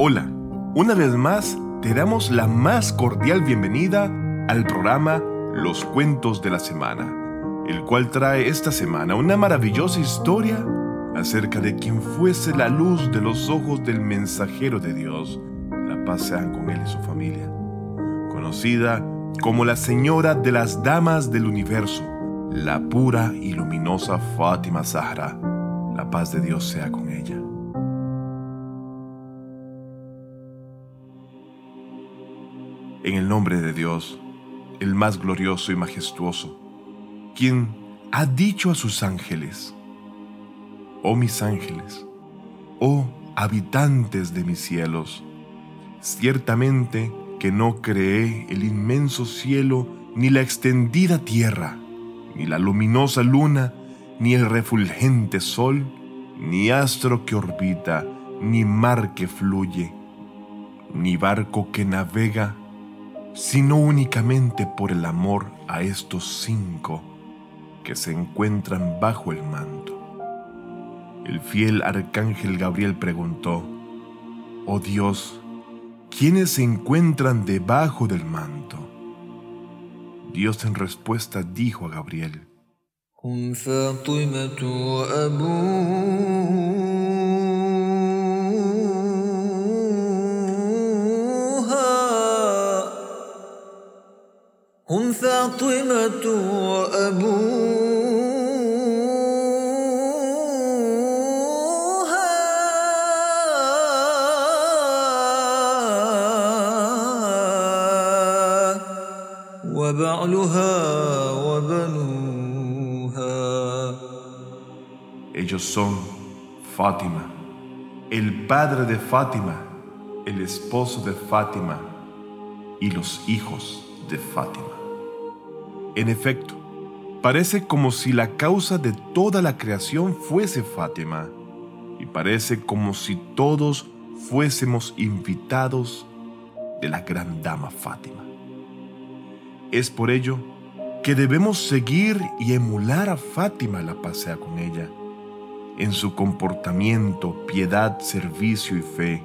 Hola, una vez más te damos la más cordial bienvenida al programa Los Cuentos de la Semana, el cual trae esta semana una maravillosa historia acerca de quien fuese la luz de los ojos del mensajero de Dios. La paz sean con él y su familia. Conocida como la Señora de las Damas del Universo, la pura y luminosa Fátima Zahra. La paz de Dios sea con ella. En el nombre de Dios, el más glorioso y majestuoso, quien ha dicho a sus ángeles, oh mis ángeles, oh habitantes de mis cielos, ciertamente que no creé el inmenso cielo, ni la extendida tierra, ni la luminosa luna, ni el refulgente sol, ni astro que orbita, ni mar que fluye, ni barco que navega, sino únicamente por el amor a estos cinco que se encuentran bajo el manto. El fiel arcángel Gabriel preguntó, Oh Dios, ¿quiénes se encuentran debajo del manto? Dios en respuesta dijo a Gabriel, هم فاطمة وأبوها وبعلها وبنوها Ellos son Fátima, el padre de Fátima, el esposo de Fátima y los hijos de Fátima. En efecto, parece como si la causa de toda la creación fuese Fátima, y parece como si todos fuésemos invitados de la gran dama Fátima. Es por ello que debemos seguir y emular a Fátima la pasea con ella, en su comportamiento, piedad, servicio y fe,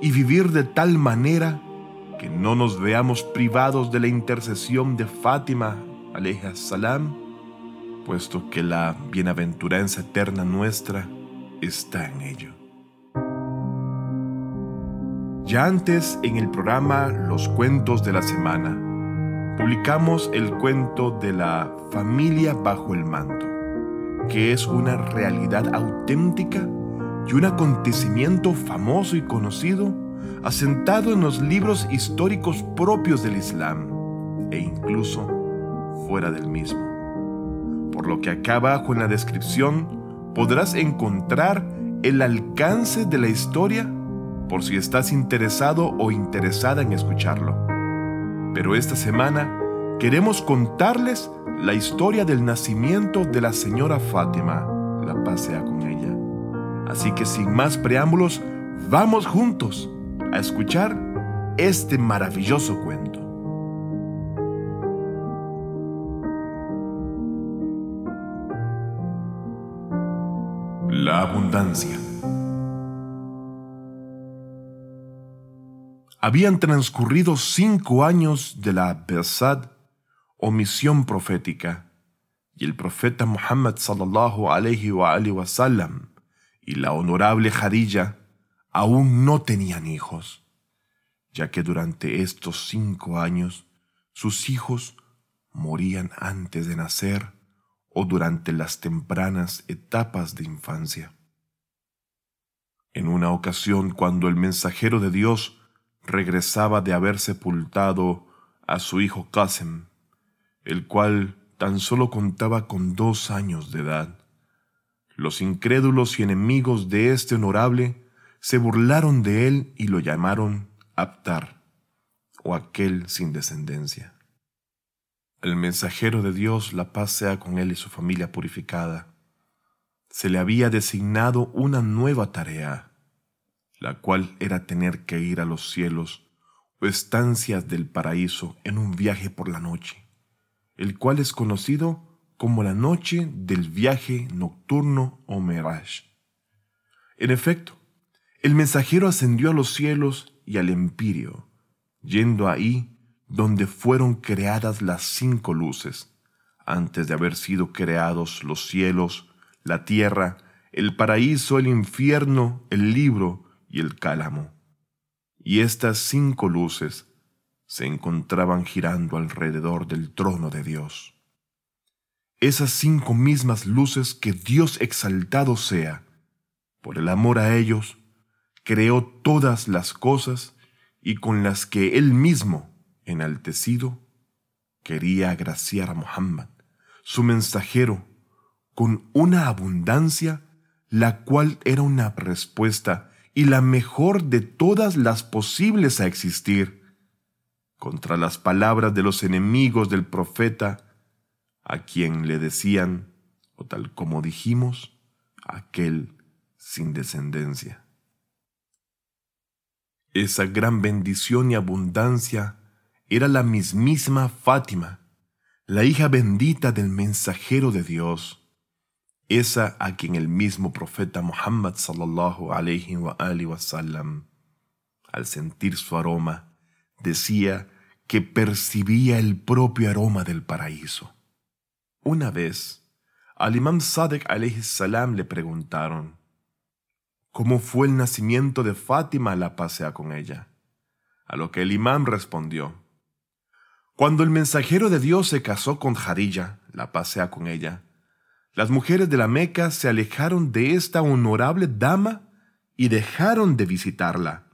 y vivir de tal manera que no nos veamos privados de la intercesión de Fátima, aleja salam, puesto que la bienaventuranza eterna nuestra está en ello. Ya antes en el programa Los Cuentos de la Semana, publicamos el cuento de la familia bajo el manto, que es una realidad auténtica y un acontecimiento famoso y conocido asentado en los libros históricos propios del Islam e incluso fuera del mismo. Por lo que acá abajo en la descripción podrás encontrar el alcance de la historia por si estás interesado o interesada en escucharlo. Pero esta semana queremos contarles la historia del nacimiento de la señora Fátima, la pasea con ella. Así que sin más preámbulos, vamos juntos a escuchar este maravilloso cuento. La abundancia. Habían transcurrido cinco años de la Besad o misión profética, y el profeta Muhammad sallallahu alayhi wa, wa sallam y la honorable Khadija aún no tenían hijos, ya que durante estos cinco años sus hijos morían antes de nacer o durante las tempranas etapas de infancia. En una ocasión, cuando el mensajero de Dios regresaba de haber sepultado a su hijo Qasem, el cual tan solo contaba con dos años de edad, los incrédulos y enemigos de este honorable se burlaron de él y lo llamaron Aptar, o aquel sin descendencia. El mensajero de Dios, la paz sea con él y su familia purificada, se le había designado una nueva tarea, la cual era tener que ir a los cielos o estancias del paraíso en un viaje por la noche, el cual es conocido como la noche del viaje nocturno o mirage. En efecto, El mensajero ascendió a los cielos y al empirio, yendo ahí donde fueron creadas las cinco luces, antes de haber sido creados los cielos, la tierra, el paraíso, el infierno, el libro y el cálamo. Y estas cinco luces se encontraban girando alrededor del trono de Dios. Esas cinco mismas luces que Dios exaltado sea, por el amor a ellos, creó todas las cosas y con las que Él mismo, enaltecido, quería agraciar a Muhammad, su mensajero, con una abundancia la cual era una respuesta y la mejor de todas las posibles a existir contra las palabras de los enemigos del profeta, a quien le decían, o tal como dijimos, aquel sin descendencia. Esa gran bendición y abundancia era la mismísima Fátima, la hija bendita del mensajero de Dios, esa a quien el mismo profeta Muhammad sallallahu alayhi wa, al sentir su aroma, decía que percibía el propio aroma del paraíso. Una vez, al imam Sadek alayhi salam le preguntaron, ¿Cómo fue el nacimiento de Fátima la pasea con ella? A lo que el imam respondió, Cuando el mensajero de Dios se casó con Jarilla, la pasea con ella, las mujeres de la Meca se alejaron de esta honorable dama y dejaron de visitarla.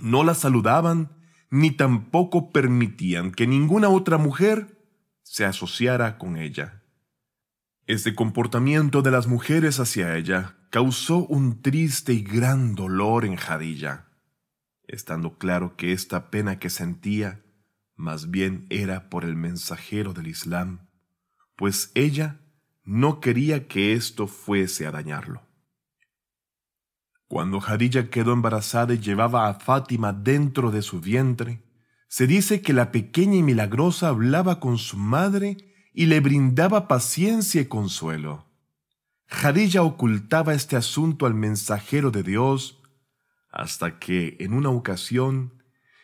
No la saludaban ni tampoco permitían que ninguna otra mujer se asociara con ella. Este comportamiento de las mujeres hacia ella causó un triste y gran dolor en Jadilla, estando claro que esta pena que sentía más bien era por el mensajero del Islam, pues ella no quería que esto fuese a dañarlo. Cuando Jadilla quedó embarazada y llevaba a Fátima dentro de su vientre, se dice que la pequeña y milagrosa hablaba con su madre y le brindaba paciencia y consuelo. Jadilla ocultaba este asunto al mensajero de Dios hasta que, en una ocasión,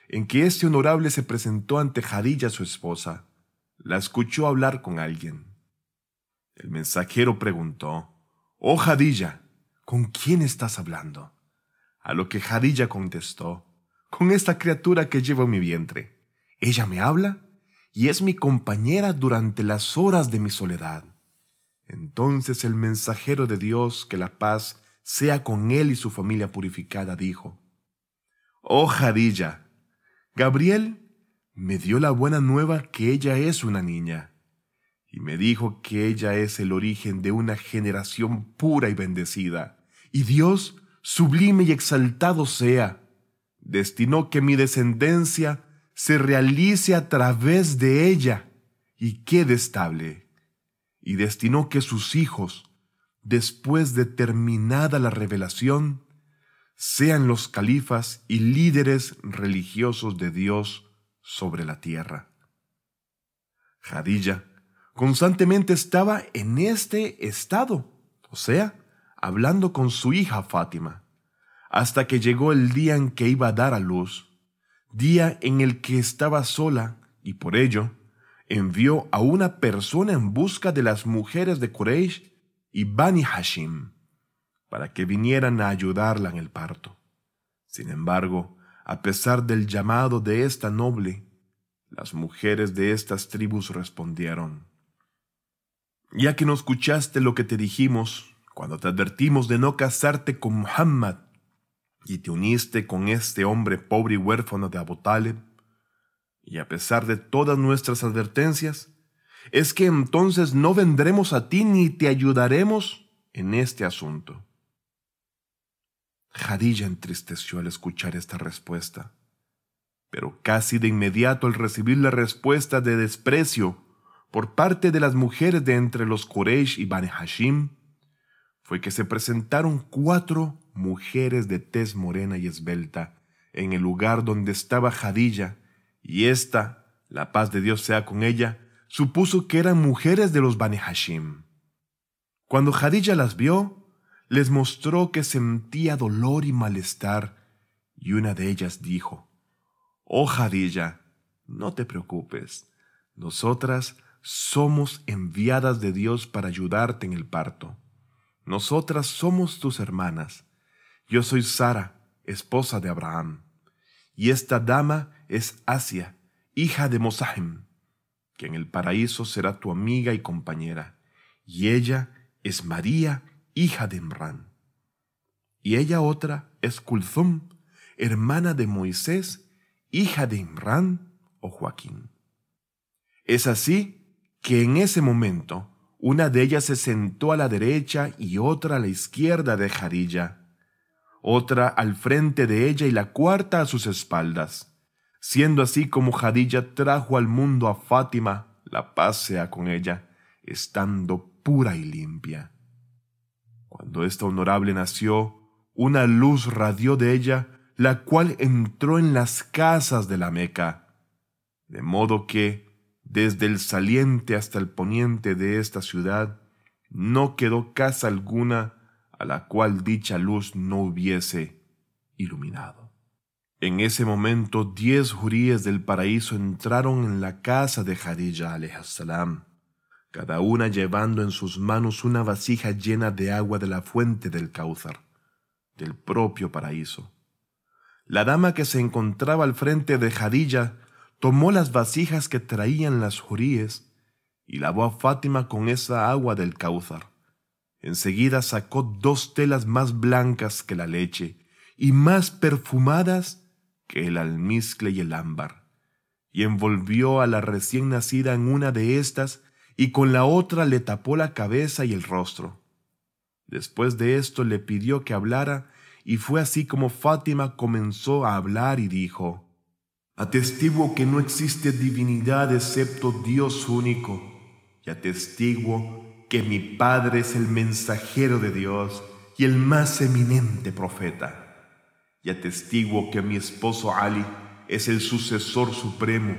en que este honorable se presentó ante Jadilla su esposa, la escuchó hablar con alguien. El mensajero preguntó, Oh Jadilla, ¿con quién estás hablando? A lo que Jadilla contestó, con esta criatura que llevo en mi vientre. Ella me habla y es mi compañera durante las horas de mi soledad. Entonces el mensajero de Dios, que la paz sea con él y su familia purificada, dijo, Oh Jadilla, Gabriel me dio la buena nueva que ella es una niña y me dijo que ella es el origen de una generación pura y bendecida. Y Dios, sublime y exaltado sea, destinó que mi descendencia se realice a través de ella y quede estable. Y destinó que sus hijos, después de terminada la revelación, sean los califas y líderes religiosos de Dios sobre la tierra. Jadilla, constantemente estaba en este estado, o sea, hablando con su hija Fátima, hasta que llegó el día en que iba a dar a luz, día en el que estaba sola y por ello envió a una persona en busca de las mujeres de Quraysh y Bani Hashim para que vinieran a ayudarla en el parto. Sin embargo, a pesar del llamado de esta noble, las mujeres de estas tribus respondieron, ya que no escuchaste lo que te dijimos cuando te advertimos de no casarte con Muhammad y te uniste con este hombre pobre y huérfano de Abu Talib, y a pesar de todas nuestras advertencias, es que entonces no vendremos a ti ni te ayudaremos en este asunto. Jadilla entristeció al escuchar esta respuesta, pero casi de inmediato al recibir la respuesta de desprecio por parte de las mujeres de entre los Quraysh y Bani Hashim fue que se presentaron cuatro mujeres de tez morena y esbelta en el lugar donde estaba Jadilla, y ésta, la paz de Dios sea con ella, supuso que eran mujeres de los Bani Hashim. Cuando Jadilla las vio, les mostró que sentía dolor y malestar, y una de ellas dijo, Oh Jadilla, no te preocupes, nosotras somos enviadas de Dios para ayudarte en el parto. Nosotras somos tus hermanas. Yo soy Sara, esposa de Abraham, y esta dama es Asia, hija de Mosahem, que en el paraíso será tu amiga y compañera, y ella es María, hija de Imran. Y ella otra es Kulthum, hermana de Moisés, hija de Imran o Joaquín. Es así que en ese momento una de ellas se sentó a la derecha y otra a la izquierda de Jarilla, otra al frente de ella y la cuarta a sus espaldas, siendo así como Jadilla trajo al mundo a Fátima, la paz sea con ella, estando pura y limpia. Cuando esta honorable nació, una luz radió de ella, la cual entró en las casas de la Meca, de modo que, desde el saliente hasta el poniente de esta ciudad, no quedó casa alguna la cual dicha luz no hubiese iluminado. En ese momento diez juríes del paraíso entraron en la casa de Hadija salam cada una llevando en sus manos una vasija llena de agua de la fuente del Cáuzar, del propio paraíso. La dama que se encontraba al frente de Jadilla tomó las vasijas que traían las juríes y lavó a Fátima con esa agua del Cáuzar. Enseguida sacó dos telas más blancas que la leche y más perfumadas que el almizcle y el ámbar, y envolvió a la recién nacida en una de estas y con la otra le tapó la cabeza y el rostro. Después de esto le pidió que hablara, y fue así como Fátima comenzó a hablar y dijo, Atestiguo que no existe divinidad excepto Dios único, y atestiguo que mi Padre es el mensajero de Dios y el más eminente profeta. Y atestiguo que mi esposo Ali es el sucesor supremo,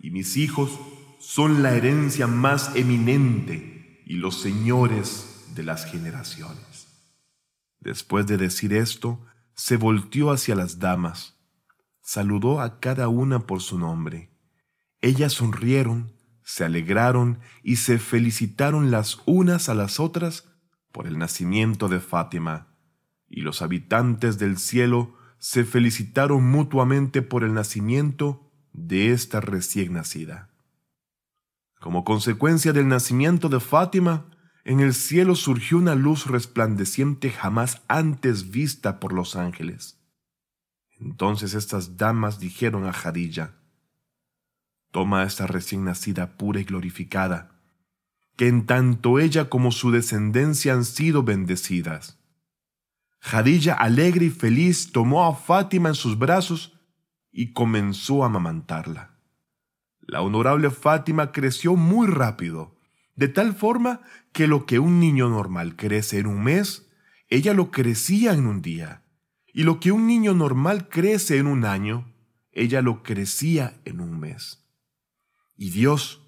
y mis hijos son la herencia más eminente y los señores de las generaciones. Después de decir esto, se volteó hacia las damas, saludó a cada una por su nombre. Ellas sonrieron, se alegraron y se felicitaron las unas a las otras por el nacimiento de Fátima, y los habitantes del cielo se felicitaron mutuamente por el nacimiento de esta recién nacida. Como consecuencia del nacimiento de Fátima, en el cielo surgió una luz resplandeciente jamás antes vista por los ángeles. Entonces estas damas dijeron a Jadilla, Toma a esta recién nacida pura y glorificada, que en tanto ella como su descendencia han sido bendecidas. Jadilla, alegre y feliz, tomó a Fátima en sus brazos y comenzó a amamantarla. La honorable Fátima creció muy rápido, de tal forma que lo que un niño normal crece en un mes, ella lo crecía en un día, y lo que un niño normal crece en un año, ella lo crecía en un mes. Y Dios,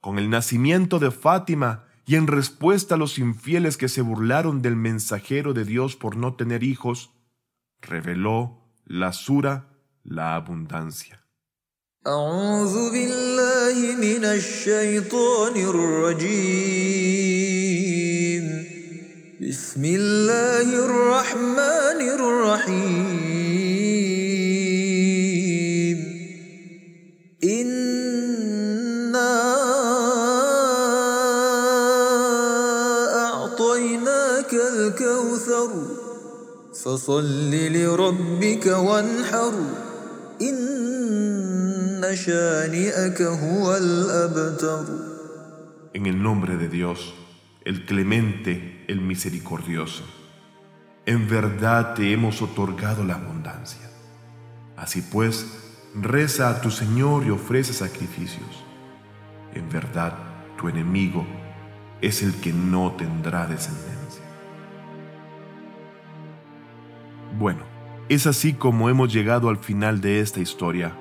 con el nacimiento de Fátima y en respuesta a los infieles que se burlaron del mensajero de Dios por no tener hijos, reveló la sura, la abundancia. أعوذ بالله من الشيطان الرجيم بسم الله الرحمن الرحيم إنا الكوثر فصل لربك وانحر إن En el nombre de Dios, el clemente, el misericordioso. En verdad te hemos otorgado la abundancia. Así pues, reza a tu Señor y ofrece sacrificios. En verdad, tu enemigo es el que no tendrá descendencia. Bueno, es así como hemos llegado al final de esta historia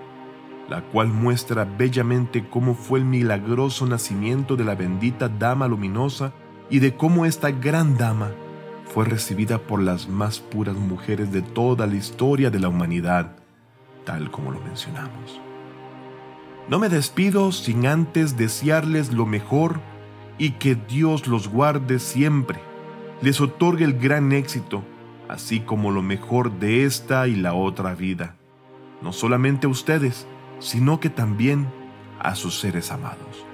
la cual muestra bellamente cómo fue el milagroso nacimiento de la bendita Dama Luminosa y de cómo esta gran Dama fue recibida por las más puras mujeres de toda la historia de la humanidad, tal como lo mencionamos. No me despido sin antes desearles lo mejor y que Dios los guarde siempre, les otorgue el gran éxito, así como lo mejor de esta y la otra vida, no solamente a ustedes, sino que también a sus seres amados.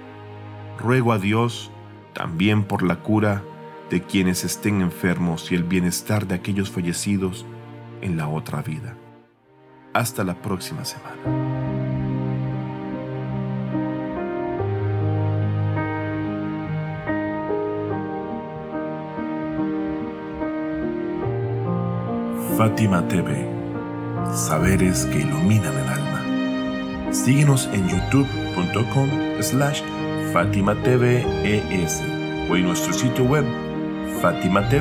Ruego a Dios también por la cura de quienes estén enfermos y el bienestar de aquellos fallecidos en la otra vida. Hasta la próxima semana. Fátima TV, saberes que iluminan el alma. Síguenos en youtube.com slash Fátima TV ES o en nuestro sitio web fatimatv.es.